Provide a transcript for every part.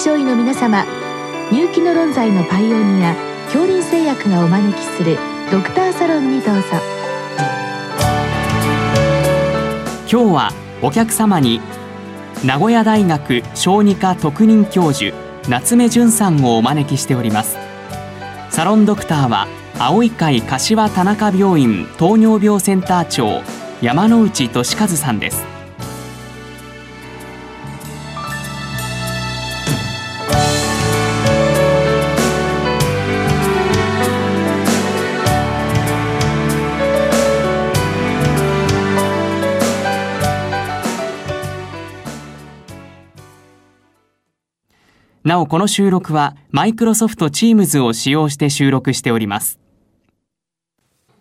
症医の皆様入気の論剤のパイオニア恐林製薬がお招きするドクターサロンにどうぞ。今日はお客様に名古屋大学小児科特任教授夏目淳さんをお招きしております。サロンドクターは青い会柏田中病院糖尿病センター長山内俊和さんです。なおこの収録はマイクロソフト Teams を使用して収録しております。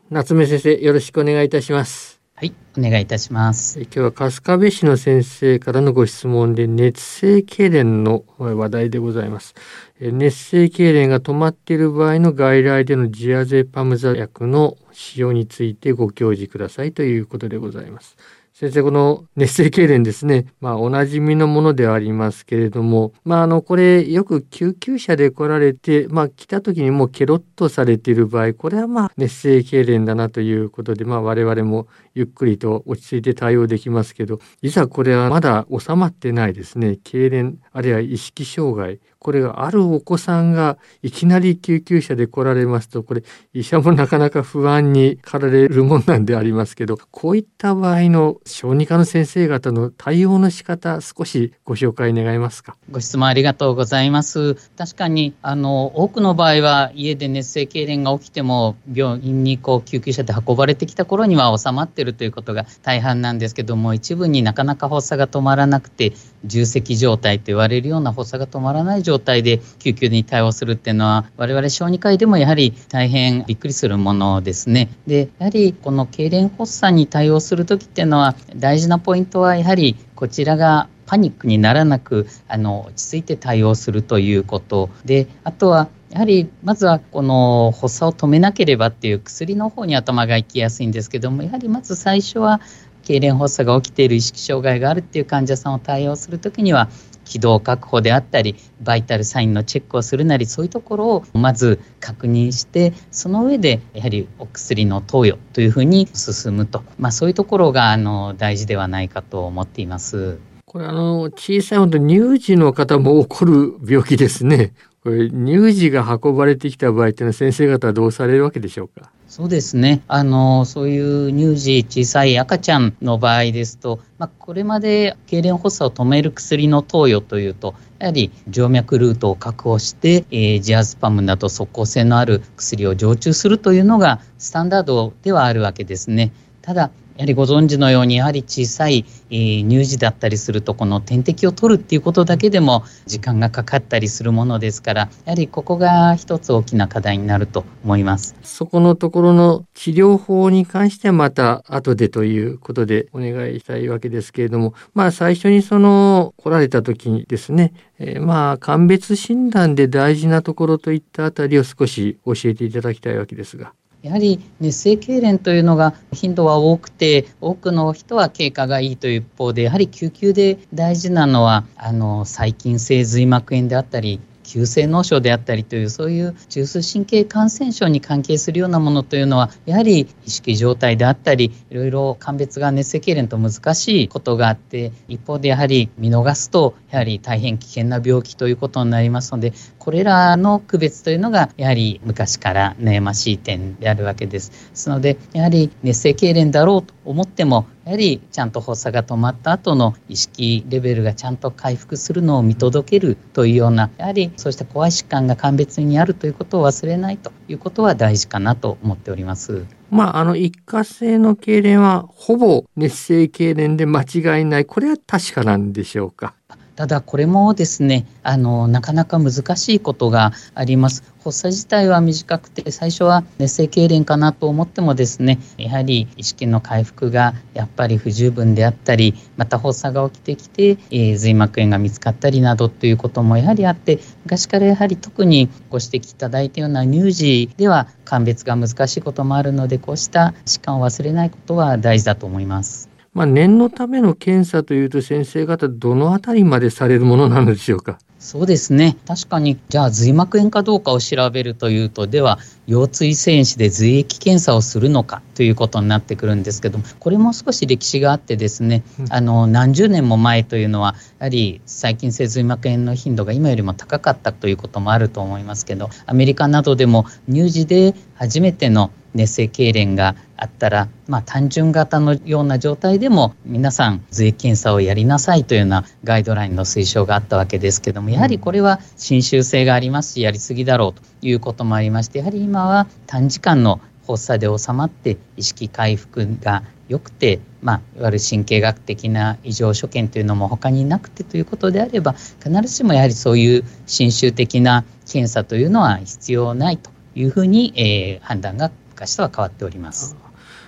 夏目先生よろしくお願いいたします。はいお願いいたします。今日は春日部市の先生からのご質問で熱性痙攣の話題でございます。熱性痙攣が止まっている場合の外来でのジアゼパムザ薬の使用についてご教示くださいということでございます先生、この熱性痙攣ですね。まあ、おなじみのものではありますけれども、まあ、あの、これ、よく救急車で来られて、まあ、来た時にもうケロッとされている場合、これはまあ、熱性痙攣だなということで、まあ、我々もゆっくりと落ち着いて対応できますけど、いざこれはまだ収まってないですね。痙攣、あるいは意識障害、これがあるお子さんがいきなり救急車で来られますと、これ医者もなかなか不安に駆られるもんなんでありますけど、こういった場合の小児科の先生方の対応の仕方、少しご紹介願いますか？ご質問ありがとうございます。確かに、あの、多くの場合は家で熱性痙攣が起きても、病院にこう救急車で運ばれてきた頃には収まってるということが大半なんですけども、一部になかなか発作が止まらなくて、重積状態と言われるような発作が止まらない状態状態で救急に対応するっていうのは我々小児科医でもやはり大変びっくりするものですね。でやはりこの痙攣発作に対応する時っていうのは大事なポイントはやはりこちらがパニックにならなくあの落ち着いて対応するということであとはやはりまずはこの発作を止めなければっていう薬の方に頭が行きやすいんですけどもやはりまず最初は痙攣発作が起きている意識障害があるっていう患者さんを対応するときには軌道確保であったりバイタルサインのチェックをするなりそういうところをまず確認してその上でやはりお薬の投与というふうに進むと、まあ、そういうところがあの大事ではないかと思っています。これあの小さい本当乳児の方も起こる病気ですね。これ乳児が運ばれてきた場合っていうのは先生方はどうされるわけでしょうか？そうですね。あの、そういう乳児、小さい赤ちゃんの場合ですと、まあ、これまで痙攣発作を止める薬の投与というと、やはり静脈ルートを確保して、えー、ジアズパムなど即効性のある薬を常駐するというのがスタンダードではあるわけですね。ただ、やはりご存知のようにやはり小さい、え、乳児だったりするとこの点滴を取るっていうことだけでも時間がかかったりするものですからやはりここが一つ大きな課題になると思いますそこのところの治療法に関してはまた後でということでお願いしたいわけですけれどもまあ最初にその来られた時にですね、えー、まあ鑑別診断で大事なところといったあたりを少し教えていただきたいわけですが。やはり熱性痙攣というのが頻度は多くて多くの人は経過がいいという一方でやはり救急で大事なのはあの細菌性髄膜炎であったり急性脳症であったりというそういう中枢神経感染症に関係するようなものというのはやはり意識状態であったりいろいろ鑑別が熱性痙攣と難しいことがあって一方でやはり見逃すとやはり大変危険な病気ということになりますのでこれらの区別というのがやはり昔から悩ましい点であるわけです。ですのでやはり熱性痙攣だろうと思ってもやはりちゃんと発作が止まった後の意識レベルがちゃんと回復するのを見届けるというようなやはりそうした怖い疾患が鑑別にあるということを忘れないということは大事かなと思っております。まあ、あの、一過性の痙攣はほぼ熱性痙攣で間違いない。これは確かなんでしょうか？ただこれもですねあのなかなか難しいことがあります発作自体は短くて最初は熱性痙攣かなと思ってもですねやはり意識の回復がやっぱり不十分であったりまた発作が起きてきて、えー、髄膜炎が見つかったりなどということもやはりあって昔からやはり特にご指摘いただいたような乳児では鑑別が難しいこともあるのでこうした疾患を忘れないことは大事だと思います。まあ、念のための検査というと先生方どのあたりまでされるものなのでしょうか？そうですね。確かに、じゃあ髄膜炎かどうかを調べるというと、では、腰椎線子で髄液検査をするのかということになってくるんですけども、これも少し歴史があってですね、あの、何十年も前というのは、やはり細菌性髄膜炎の頻度が今よりも高かったということもあると思いますけど、アメリカなどでも乳児で初めての熱性痙攣があったら、まあ、単純型のような状態でも皆さん髄検査をやりなさいというようなガイドラインの推奨があったわけですけどもやはりこれは侵襲性がありますしやりすぎだろうということもありましてやはり今は短時間の発作で収まって意識回復が良くて、まあ、いわゆる神経学的な異常所見というのも他になくてということであれば必ずしもやはりそういう侵襲的な検査というのは必要ないというふうに、えー、判断が昔とは変わっております。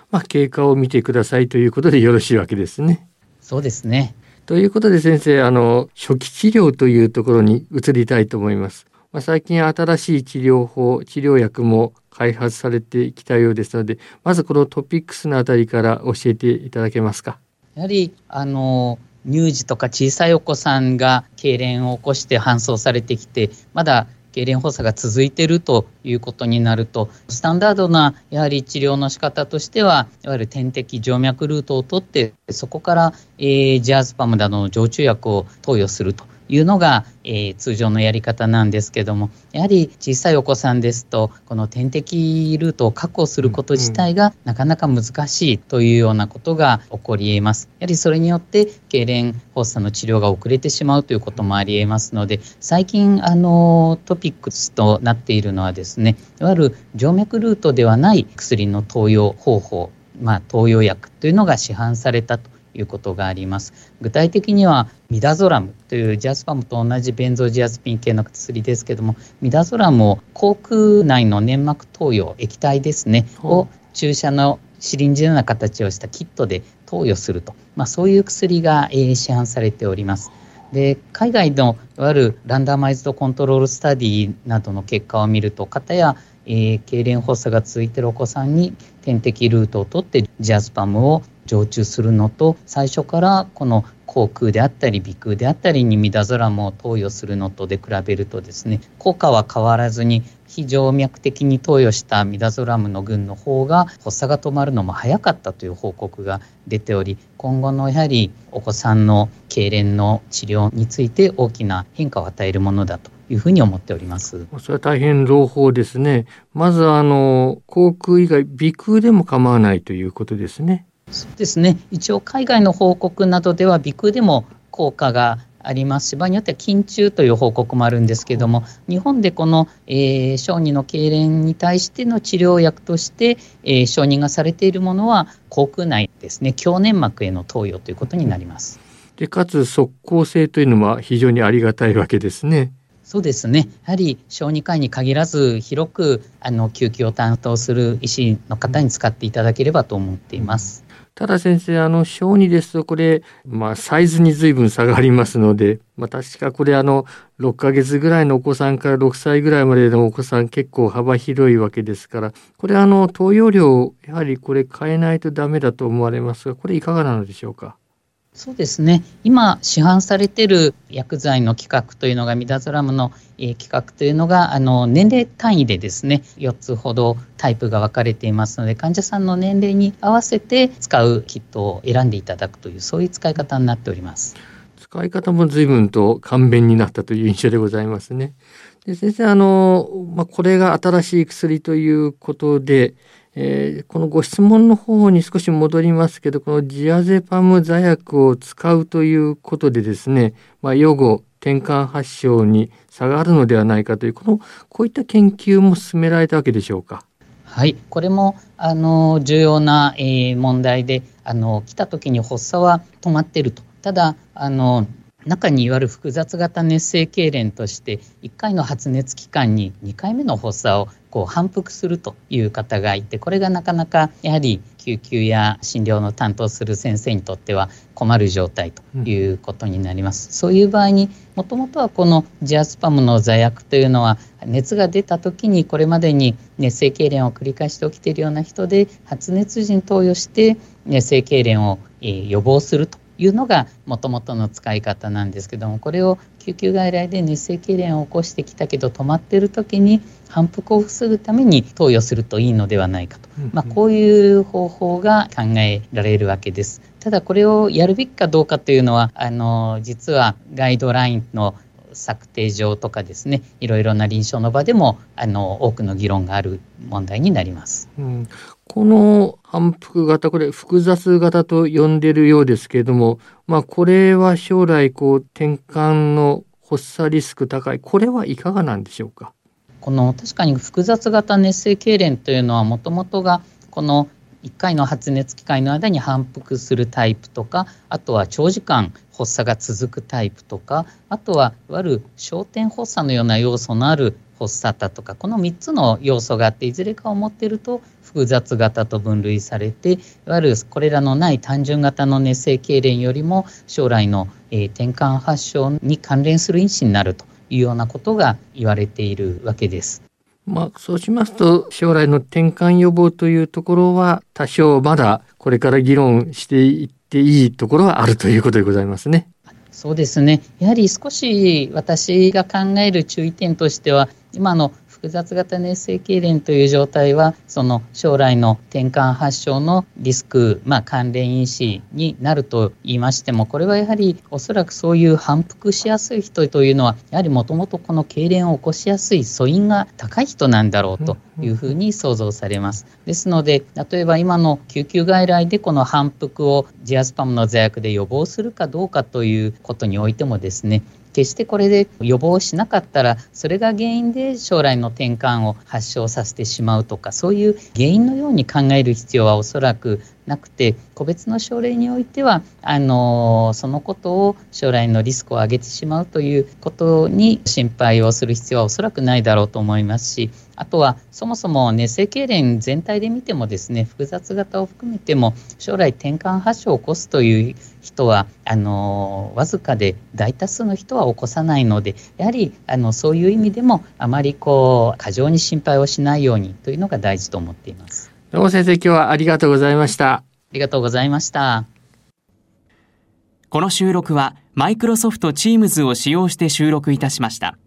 まあ、経過を見てくださいということでよろしいわけですね。そうですね。ということで先生、あの、初期治療というところに移りたいと思います。まあ、最近新しい治療法、治療薬も開発されてきたようですので、まずこのトピックスのあたりから教えていただけますか。やはり、あの、乳児とか小さいお子さんが痙攣を起こして搬送されてきて、まだ痙攣発作が続いているということになると、スタンダードなやはり治療の仕方としては、いわゆる点滴静脈ルートを取って、そこから、えー、ジアズパムなどの常駐薬を投与すると。いうのが、えー、通常のやり方なんですけどもやはり小さいお子さんですとこの点滴ルートを確保すること自体がなかなか難しいというようなことが起こりえます。やはりそれによって痙攣発作の治療が遅れてしまうということもありえますので最近あのトピックスとなっているのはですねいわゆる静脈ルートではない薬の投与方法まあ、投与薬というのが市販されたということがあります。具体的にはミダゾラムというジアゼパムと同じベンゾジアゼピン系の薬ですけども、ミダゾラムを口腔内の粘膜投与液体ですね、を注射のシリンジのような形をしたキットで投与すると、まあ、そういう薬が、えー、市販されております。で海外のいわゆる randomized control study などの結果を見ると、方やえー、痙攣発作が続いているお子さんに点滴ルートを取ってジアスパムを常駐するのと最初からこの口腔であったり鼻腔であったりにミダゾラムを投与するのとで比べるとですね効果は変わらずに非静脈的に投与したミダゾラムの群の方が発作が止まるのも早かったという報告が出ており今後のやはりお子さんの痙攣の治療について大きな変化を与えるものだというふうに思っております。それは大変朗報ですね。まずあの口腔以外鼻腔でも構わないということですね。そうですね。一応海外の報告などでは鼻腔でも効果がありますし場合によっては筋中という報告もあるんですけども日本でこの、えー、小児の痙攣に対しての治療薬として、えー、承認がされているものは口腔内ですね強粘膜への投与ということになります。でかつ即効性というのは非常にありがたいわけですね。そうですね。やはり小児科医に限らず広くあの救急を担当する医師の方に使っていただければと思っています。ただ先生、あの、小児ですとこれ、まあ、サイズに随分差がありますので、まあ、確かこれあの、6ヶ月ぐらいのお子さんから6歳ぐらいまでのお子さん結構幅広いわけですから、これあの、投与量、やはりこれ変えないとダメだと思われますが、これいかがなのでしょうか？そうですね。今、市販されている薬剤の規格というのが、ミダゾラムの、えー、規格というのが、あの、年齢単位でですね、4つほどタイプが分かれていますので、患者さんの年齢に合わせて使うキットを選んでいただくという、そういう使い方になっております。使い方も随分と簡便になったという印象でございますね。で先生、あの、まあ、これが新しい薬ということで、えー、このご質問の方に少し戻りますけど、このジアゼパム座薬を使うということでですね、まあ、予後、転換発症に差があるのではないかという、この、こういった研究も進められたわけでしょうか？はい、これもあの重要な、えー、問題であの来た時に発作は止まっているとただあの中にいわゆる複雑型熱性痙攣として1回の発熱期間に2回目の発作をこう反復するという方がいてこれがなかなかやはり救急や診療の担当する先生にとっては困る状態ということになります。うん、そういう場合にもともとはこのジアスパムの座薬というのは熱が出た時にこれまでに熱性痙攣を繰り返して起きているような人で発熱時に投与して熱性痙攣をえー、予防するというのがもともとの使い方なんですけどもこれを救急外来で熱性痙攣を起こしてきたけど止まっている時に反復を防ぐために投与するといいのではないかと、まあ、こういう方法が考えられるわけです。ただこれをやるべきかどうかというのはあの実はガイドラインの策定上とかですねいろいろな臨床の場でもあの多くの議論がある問題になります。うん、この反復型これ複雑型と呼んでるようですけれども、まあ、これは将来こう転換の発作リスク高い。これはいかがなんでしょうか？この確かに複雑型熱性痙攣というのはもともとがこの1回の発熱機会の間に反復するタイプとかあとは長時間発作が続くタイプとかあとはいわゆる焦点発作のような要素のある発作だとかこの3つの要素があっていずれかを持っていると複雑型と分類されていわゆるこれらのない単純型の熱性痙攣よりも将来の、えー、転換発症に関連する因子になるというようなことが言われているわけです。まあ、そうしますと将来の転換予防というところは多少まだこれから議論していっていいところはあるということでございますね。そうですね。やはり少し私が考える注意点としては、今の複雑型熱性痙攣という状態はその将来の転換発症のリスク、まあ、関連因子になると言いましてもこれはやはりおそらくそういう反復しやすい人というのはやはりもともとこの痙攣を起こしやすい素因が高い人なんだろうというふうに想像されます。ですので例えば今の救急外来でこの反復をジアスパムの座薬で予防するかどうかということにおいてもですね決してこれで予防しなかったらそれが原因で将来の転換を発症させてしまうとかそういう原因のように考える必要はおそらくなくて個別の症例においてはあのそのことを将来のリスクを上げてしまうということに心配をする必要はおそらくないだろうと思いますしあとはそもそも熱性痙攣全体で見てもですね複雑型を含めても将来転換発症を起こすという人はあのわずかで大多数の人は起こさないのでやはりあのそういう意味でもあまりこう過剰に心配をしないようにというのが大事と思っています。どうも先生、今日はありがとうございました。ありがとうございました。この収録はマイクロソフト Teams を使用して収録いたしました。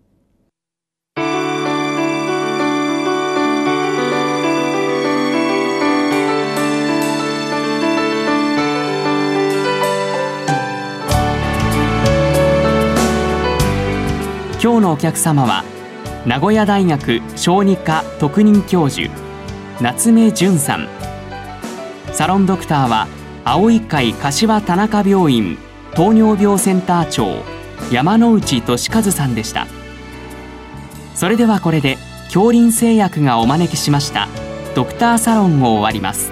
今日のお客様は名古屋大学小児科特任教授夏目淳さん。サロンドクターは青い会柏田中病院糖尿病センター長山内俊和さんでした。それではこれで恐林製薬がお招きしましたドクターサロンを終わります。